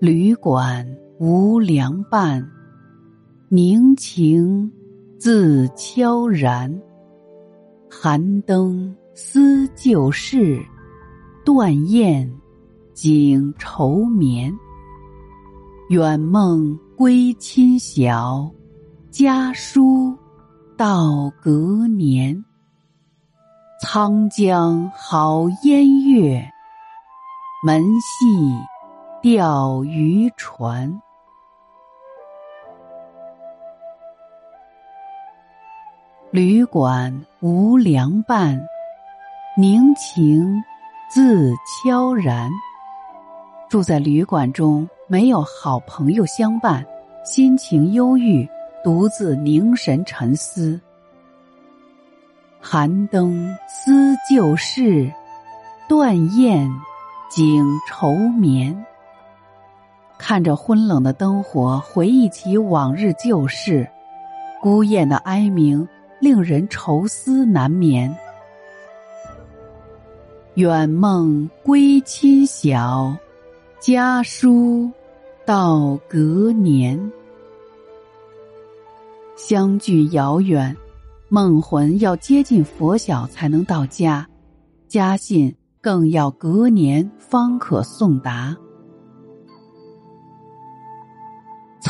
旅馆无凉伴，凝情自悄然。寒灯思旧事，断雁惊愁眠。远梦归亲晓，家书到隔年。沧江好烟月，门系钓鱼船。旅馆无凉伴，凝情自悄然。住在旅馆中，没有好朋友相伴，心情忧郁，独自凝神沉思。寒灯思旧事，断雁惊愁眠。看着昏冷的灯火，回忆起往日旧事，孤雁的哀鸣令人愁思难眠。远梦归亲晓，家书到隔年。相距遥远。梦魂要接近佛晓才能到家，家信更要隔年方可送达。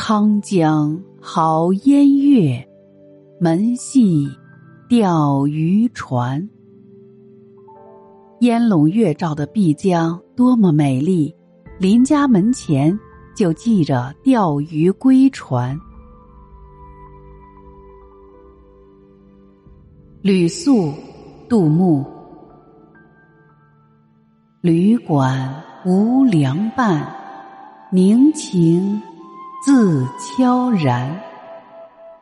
沧江好烟月，门系钓鱼船。烟笼月照的碧江多么美丽，邻家门前就系着钓鱼归船。旅宿，杜牧。旅馆无凉伴，凝情自悄然。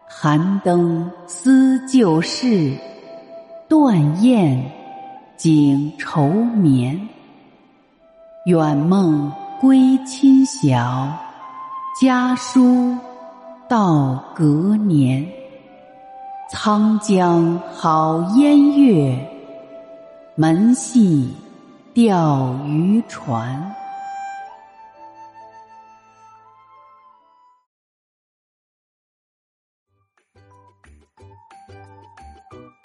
寒灯思旧事，断雁惊愁眠。远梦归亲晓，家书到隔年。沧江好烟月，门系钓鱼船。